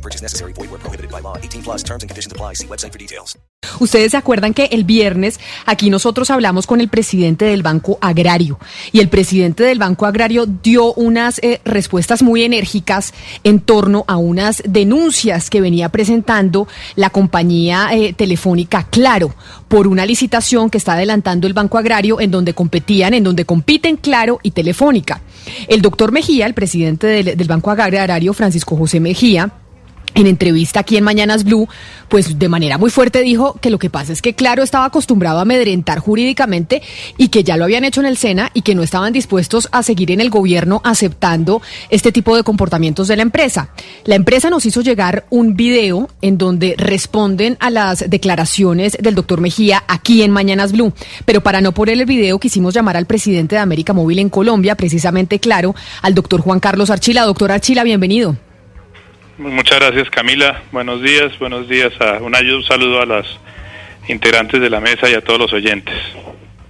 No purchase necessary. Void where prohibited by law. 18 plus terms and conditions apply. See website for details. Ustedes se acuerdan que el viernes aquí nosotros hablamos con el presidente del Banco Agrario y el presidente del Banco Agrario dio unas eh, respuestas muy enérgicas en torno a unas denuncias que venía presentando la compañía eh, telefónica Claro por una licitación que está adelantando el Banco Agrario en donde competían, en donde compiten Claro y Telefónica. El doctor Mejía, el presidente del Banco Agrario, Francisco José Mejía, en entrevista aquí en Mañanas Blue, pues de manera muy fuerte dijo que lo que pasa es que Claro estaba acostumbrado a amedrentar jurídicamente y que ya lo habían hecho en el SENA y que no estaban dispuestos a seguir en el gobierno aceptando este tipo de comportamientos de la empresa. La empresa nos hizo llegar un video en donde responden a las declaraciones del doctor Mejía aquí en Mañanas Blue, pero para no poner el video quisimos llamar al presidente de América Móvil en Colombia, precisamente Claro, al doctor Juan Carlos Archila. Doctor Archila, bienvenido. Muchas gracias Camila, buenos días, buenos días, a, un, saludo a las integrantes de la mesa y a todos los oyentes.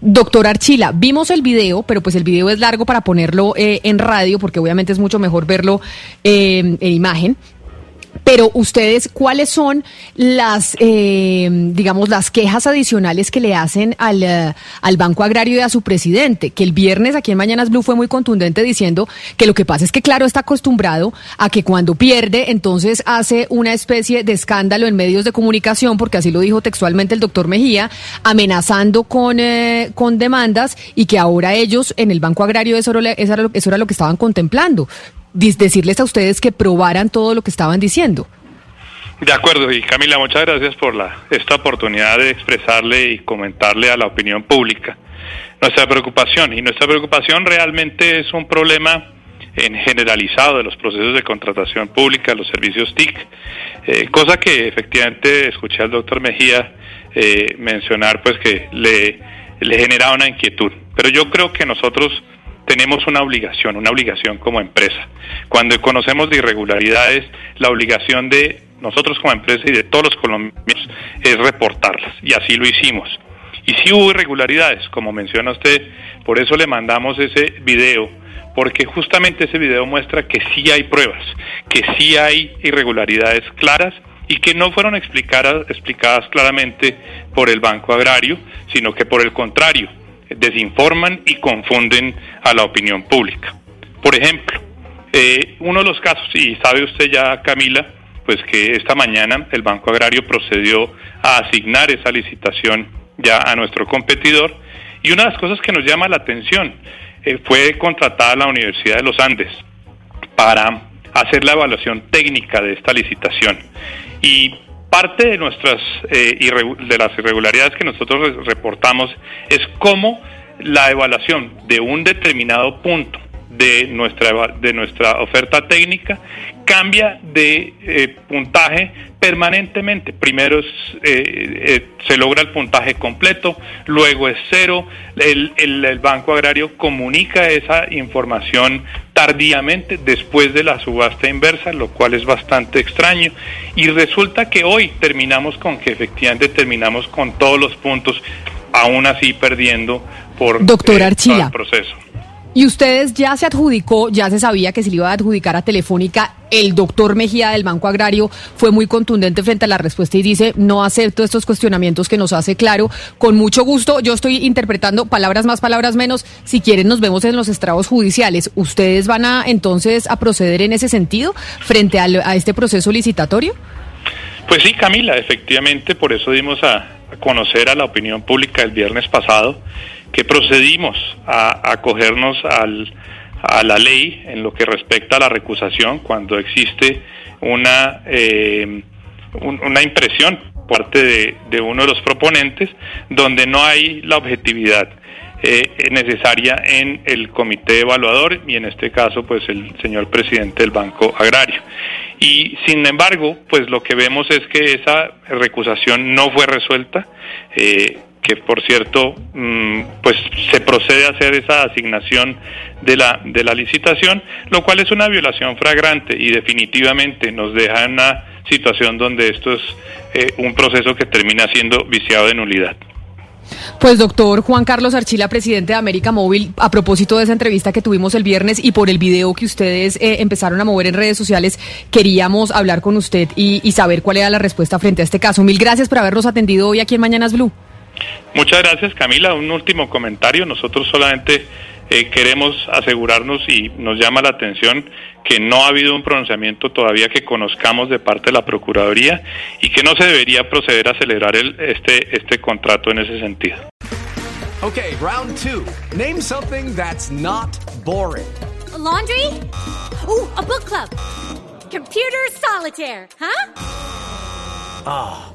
Doctor Archila, vimos el video, pero pues el video es largo para ponerlo eh, en radio, porque obviamente es mucho mejor verlo eh, en imagen. Pero ustedes, ¿cuáles son las, eh, digamos, las quejas adicionales que le hacen al, eh, al Banco Agrario y a su presidente? Que el viernes aquí en Mañanas Blue fue muy contundente diciendo que lo que pasa es que, claro, está acostumbrado a que cuando pierde, entonces hace una especie de escándalo en medios de comunicación, porque así lo dijo textualmente el doctor Mejía, amenazando con, eh, con demandas y que ahora ellos en el Banco Agrario eso era, eso era, lo, eso era lo que estaban contemplando decirles a ustedes que probaran todo lo que estaban diciendo. De acuerdo, y Camila, muchas gracias por la, esta oportunidad de expresarle y comentarle a la opinión pública nuestra preocupación. Y nuestra preocupación realmente es un problema en generalizado de los procesos de contratación pública, los servicios TIC, eh, cosa que efectivamente escuché al doctor Mejía eh, mencionar, pues que le, le genera una inquietud. Pero yo creo que nosotros tenemos una obligación, una obligación como empresa. Cuando conocemos de irregularidades, la obligación de nosotros como empresa y de todos los colombianos es reportarlas, y así lo hicimos. Y si hubo irregularidades, como menciona usted, por eso le mandamos ese video, porque justamente ese video muestra que sí hay pruebas, que sí hay irregularidades claras y que no fueron explicadas, explicadas claramente por el Banco Agrario, sino que por el contrario, desinforman y confunden a la opinión pública. Por ejemplo, eh, uno de los casos, y sabe usted ya, Camila, pues que esta mañana el Banco Agrario procedió a asignar esa licitación ya a nuestro competidor, y una de las cosas que nos llama la atención eh, fue contratada la Universidad de los Andes para hacer la evaluación técnica de esta licitación. Y parte de nuestras eh, de las irregularidades que nosotros reportamos es cómo la evaluación de un determinado punto de nuestra de nuestra oferta técnica cambia de eh, puntaje permanentemente. Primero eh, se logra el puntaje completo, luego es cero. El, el, Banco Agrario comunica esa información tardíamente después de la subasta inversa, lo cual es bastante extraño. Y resulta que hoy terminamos con que efectivamente terminamos con todos los puntos, aún así perdiendo por Doctor Archila. el proceso. Y ustedes ya se adjudicó, ya se sabía que se le iba a adjudicar a Telefónica. El doctor Mejía del Banco Agrario fue muy contundente frente a la respuesta y dice, no acepto estos cuestionamientos que nos hace claro. Con mucho gusto, yo estoy interpretando palabras más, palabras menos. Si quieren, nos vemos en los estrados judiciales. ¿Ustedes van a entonces a proceder en ese sentido frente a, a este proceso licitatorio? Pues sí, Camila, efectivamente, por eso dimos a conocer a la opinión pública el viernes pasado que procedimos a acogernos al, a la ley en lo que respecta a la recusación cuando existe una, eh, una impresión por parte de, uno de los proponentes donde no hay la objetividad eh, necesaria en el comité evaluador y en este caso pues el señor presidente del Banco Agrario. Y sin embargo, pues lo que vemos es que esa recusación no fue resuelta. Eh, por cierto, mm, pues se procede a hacer esa asignación de la, de la licitación, lo cual es una violación fragrante y definitivamente nos deja en una situación donde esto es eh, un proceso que termina siendo viciado de nulidad. Pues doctor Juan Carlos Archila, presidente de América Móvil, a propósito de esa entrevista que tuvimos el viernes y por el video que ustedes eh, empezaron a mover en redes sociales, queríamos hablar con usted y, y saber cuál era la respuesta frente a este caso. Mil gracias por habernos atendido hoy aquí en Mañanas Blue. Muchas gracias, Camila. Un último comentario. Nosotros solamente eh, queremos asegurarnos y nos llama la atención que no ha habido un pronunciamiento todavía que conozcamos de parte de la Procuraduría y que no se debería proceder a celebrar el, este, este contrato en ese sentido. Okay, round two. Name something that's not boring. A laundry? Ooh, a book club. Computer solitaire, huh? Ah, oh,